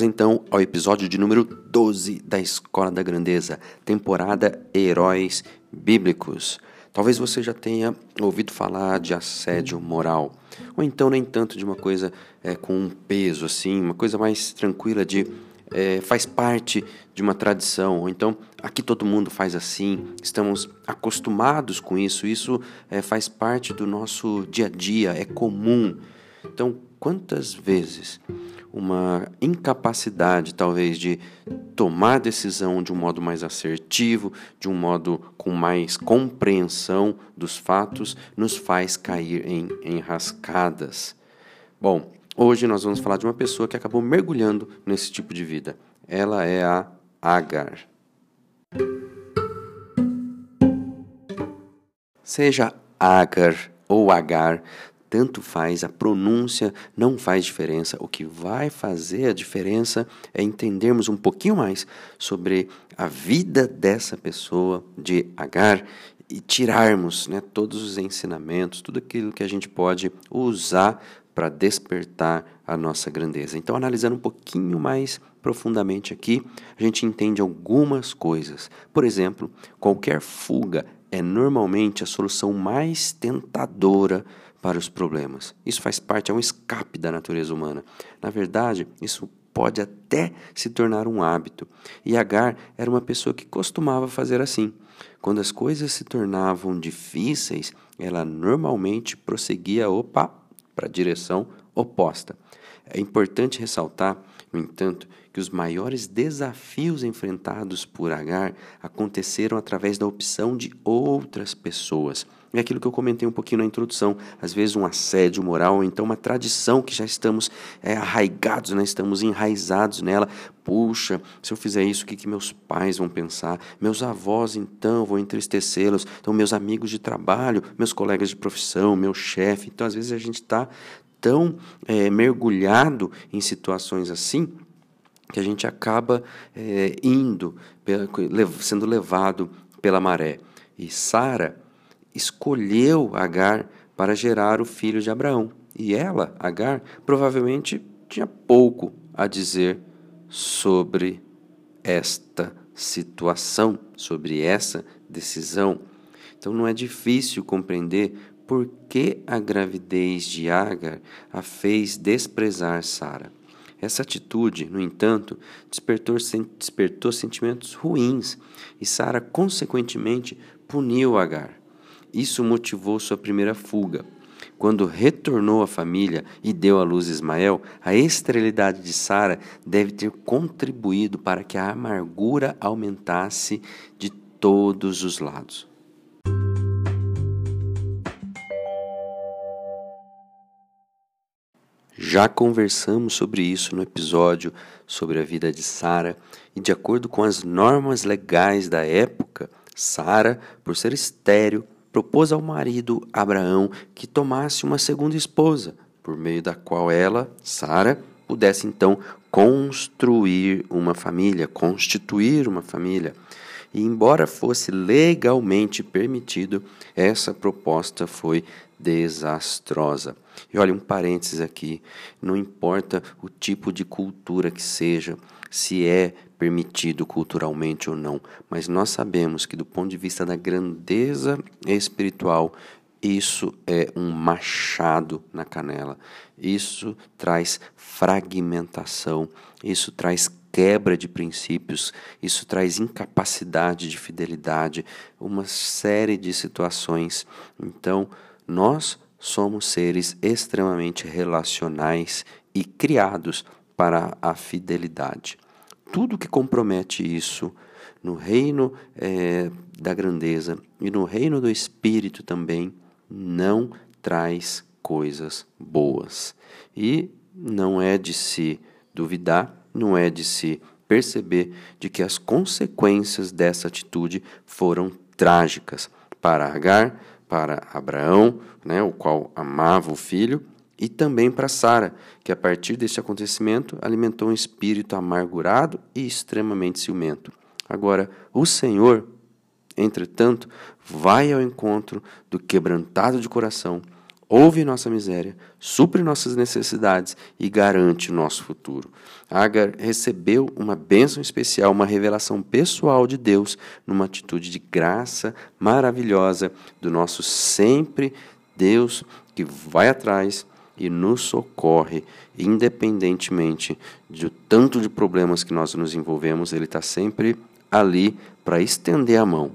Vamos então ao episódio de número 12 da Escola da Grandeza, temporada Heróis Bíblicos. Talvez você já tenha ouvido falar de assédio moral, ou então nem tanto de uma coisa é, com um peso assim, uma coisa mais tranquila de é, faz parte de uma tradição, ou então aqui todo mundo faz assim, estamos acostumados com isso, isso é, faz parte do nosso dia a dia, é comum. Então, quantas vezes uma incapacidade, talvez, de tomar decisão de um modo mais assertivo, de um modo com mais compreensão dos fatos, nos faz cair em enrascadas. Bom, hoje nós vamos falar de uma pessoa que acabou mergulhando nesse tipo de vida. Ela é a Agar. Seja Agar ou Agar, tanto faz, a pronúncia não faz diferença. O que vai fazer a diferença é entendermos um pouquinho mais sobre a vida dessa pessoa, de Agar, e tirarmos né, todos os ensinamentos, tudo aquilo que a gente pode usar para despertar a nossa grandeza. Então, analisando um pouquinho mais profundamente aqui, a gente entende algumas coisas. Por exemplo, qualquer fuga é normalmente a solução mais tentadora para os problemas. Isso faz parte, é um escape da natureza humana. Na verdade, isso pode até se tornar um hábito. E Agar era uma pessoa que costumava fazer assim. Quando as coisas se tornavam difíceis, ela normalmente prosseguia opa, para a direção oposta. É importante ressaltar, no entanto, que os maiores desafios enfrentados por Agar aconteceram através da opção de outras pessoas. É aquilo que eu comentei um pouquinho na introdução. Às vezes um assédio moral, ou então uma tradição que já estamos é, arraigados, né? estamos enraizados nela. Puxa, se eu fizer isso, o que, que meus pais vão pensar? Meus avós, então, vão entristecê-los. Então, meus amigos de trabalho, meus colegas de profissão, meu chefe. Então, às vezes a gente está tão é, mergulhado em situações assim que a gente acaba é, indo, sendo levado pela maré. E Sara escolheu Agar para gerar o filho de Abraão. E ela, Agar, provavelmente tinha pouco a dizer sobre esta situação, sobre essa decisão. Então não é difícil compreender por que a gravidez de Agar a fez desprezar Sara. Essa atitude, no entanto, despertou, despertou sentimentos ruins e Sara, consequentemente, puniu Agar. Isso motivou sua primeira fuga. Quando retornou à família e deu à luz Ismael, a esterilidade de Sara deve ter contribuído para que a amargura aumentasse de todos os lados. Já conversamos sobre isso no episódio sobre a vida de Sara, e de acordo com as normas legais da época, Sara, por ser estéril, propôs ao marido Abraão que tomasse uma segunda esposa, por meio da qual ela, Sara, pudesse então construir uma família, constituir uma família. E embora fosse legalmente permitido, essa proposta foi desastrosa. E olha, um parênteses aqui: não importa o tipo de cultura que seja, se é permitido culturalmente ou não, mas nós sabemos que, do ponto de vista da grandeza espiritual, isso é um machado na canela. Isso traz fragmentação, isso traz quebra de princípios, isso traz incapacidade de fidelidade, uma série de situações. Então, nós somos seres extremamente relacionais e criados para a fidelidade. Tudo que compromete isso no reino é, da grandeza e no reino do Espírito também não traz coisas boas. E não é de se duvidar, não é de se perceber de que as consequências dessa atitude foram trágicas para Agar, para Abraão, né, o qual amava o filho, e também para Sara, que a partir deste acontecimento alimentou um espírito amargurado e extremamente ciumento. Agora, o Senhor, entretanto, vai ao encontro do quebrantado de coração, ouve nossa miséria, supre nossas necessidades e garante o nosso futuro. Agar recebeu uma bênção especial, uma revelação pessoal de Deus, numa atitude de graça maravilhosa do nosso sempre Deus que vai atrás e nos socorre, independentemente de tanto de problemas que nós nos envolvemos, Ele está sempre ali para estender a mão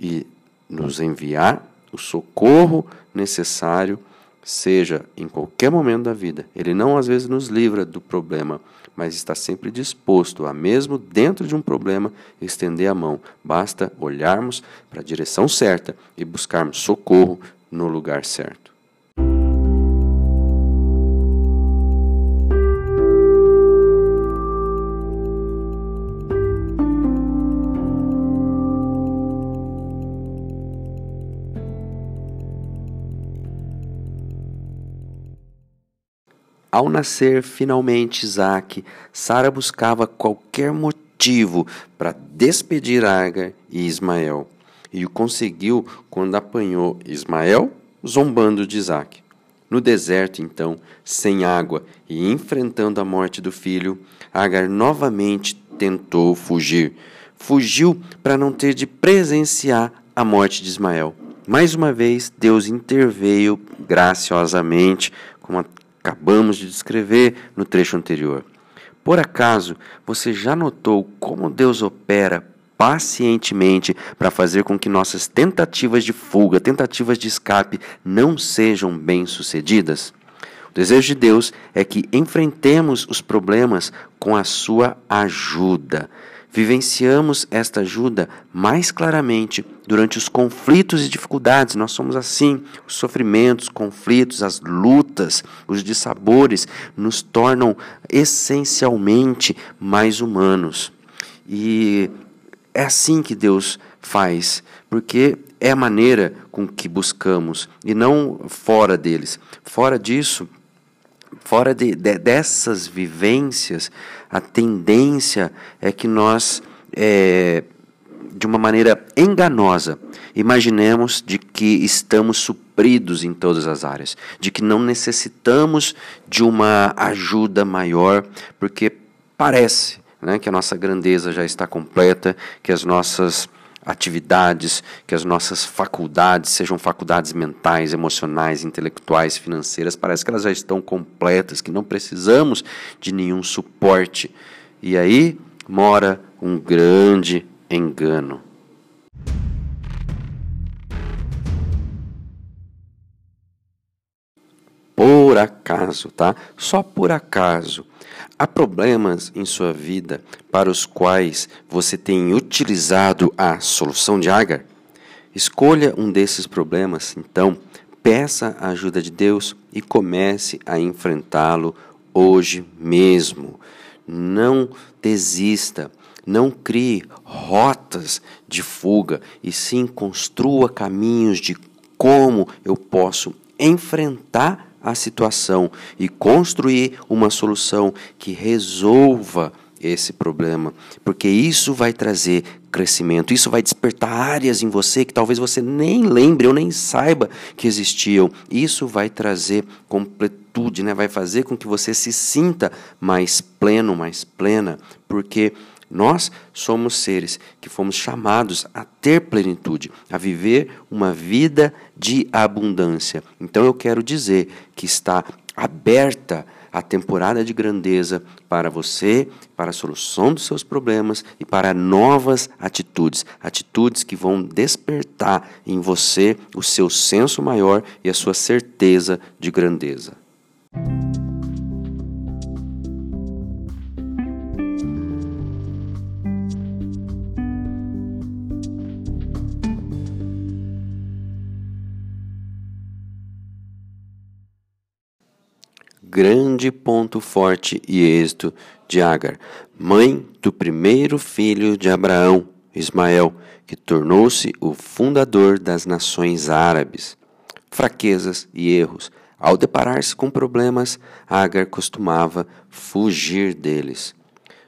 e nos enviar o socorro necessário, seja em qualquer momento da vida. Ele não às vezes nos livra do problema, mas está sempre disposto a, mesmo dentro de um problema, estender a mão. Basta olharmos para a direção certa e buscarmos socorro no lugar certo. Ao nascer finalmente Isaac, Sara buscava qualquer motivo para despedir Agar e Ismael, e o conseguiu quando apanhou Ismael zombando de Isaac. No deserto, então, sem água e enfrentando a morte do filho, Agar novamente tentou fugir. Fugiu para não ter de presenciar a morte de Ismael. Mais uma vez, Deus interveio graciosamente, com a acabamos de descrever no trecho anterior. Por acaso você já notou como Deus opera pacientemente para fazer com que nossas tentativas de fuga, tentativas de escape não sejam bem-sucedidas? O desejo de Deus é que enfrentemos os problemas com a sua ajuda vivenciamos esta ajuda mais claramente durante os conflitos e dificuldades. Nós somos assim. Os sofrimentos, conflitos, as lutas, os dissabores nos tornam essencialmente mais humanos. E é assim que Deus faz, porque é a maneira com que buscamos e não fora deles. Fora disso, fora de, de, dessas vivências, a tendência é que nós, é, de uma maneira enganosa, imaginemos de que estamos supridos em todas as áreas, de que não necessitamos de uma ajuda maior, porque parece né, que a nossa grandeza já está completa, que as nossas atividades, que as nossas faculdades, sejam faculdades mentais, emocionais, intelectuais, financeiras, parece que elas já estão completas, que não precisamos de nenhum suporte. E aí mora um grande engano. Por acaso, tá? Só por acaso Há problemas em sua vida para os quais você tem utilizado a solução de Agar? Escolha um desses problemas, então, peça a ajuda de Deus e comece a enfrentá-lo hoje mesmo. Não desista, não crie rotas de fuga, e sim construa caminhos de como eu posso enfrentar a situação e construir uma solução que resolva esse problema, porque isso vai trazer crescimento, isso vai despertar áreas em você que talvez você nem lembre ou nem saiba que existiam. Isso vai trazer completude, né? vai fazer com que você se sinta mais pleno, mais plena, porque nós somos seres que fomos chamados a ter plenitude, a viver uma vida de abundância. Então eu quero dizer que está aberta a temporada de grandeza para você, para a solução dos seus problemas e para novas atitudes, atitudes que vão despertar em você o seu senso maior e a sua certeza de grandeza. Grande ponto forte e êxito de Agar, mãe do primeiro filho de Abraão, Ismael, que tornou-se o fundador das nações árabes. Fraquezas e erros. Ao deparar-se com problemas, Agar costumava fugir deles.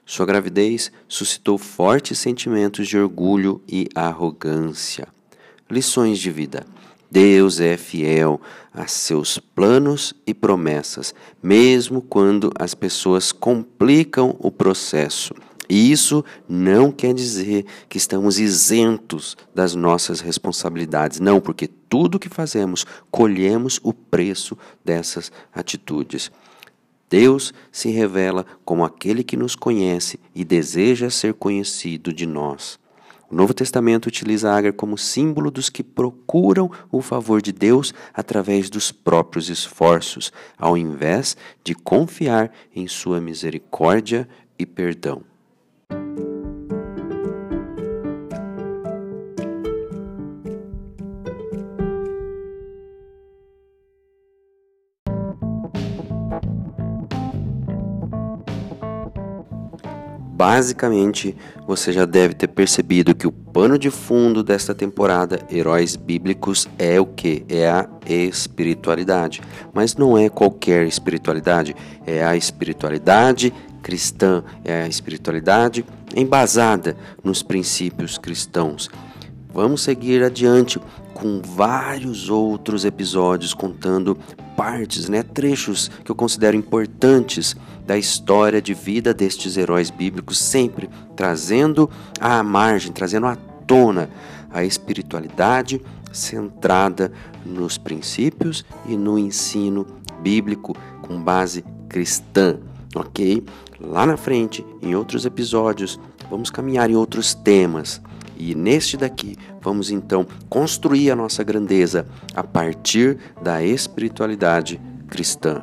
Sua gravidez suscitou fortes sentimentos de orgulho e arrogância. Lições de vida. Deus é fiel a seus planos e promessas, mesmo quando as pessoas complicam o processo. E isso não quer dizer que estamos isentos das nossas responsabilidades, não, porque tudo que fazemos colhemos o preço dessas atitudes. Deus se revela como aquele que nos conhece e deseja ser conhecido de nós. O Novo Testamento utiliza Agar como símbolo dos que procuram o favor de Deus através dos próprios esforços, ao invés de confiar em sua misericórdia e perdão. Basicamente, você já deve ter percebido que o pano de fundo desta temporada Heróis Bíblicos é o que? É a espiritualidade. Mas não é qualquer espiritualidade, é a espiritualidade cristã, é a espiritualidade embasada nos princípios cristãos. Vamos seguir adiante com vários outros episódios contando partes, né, trechos que eu considero importantes da história de vida destes heróis bíblicos, sempre trazendo à margem, trazendo à tona a espiritualidade centrada nos princípios e no ensino bíblico com base cristã, ok? Lá na frente, em outros episódios, vamos caminhar em outros temas e neste daqui, vamos então construir a nossa grandeza a partir da espiritualidade cristã.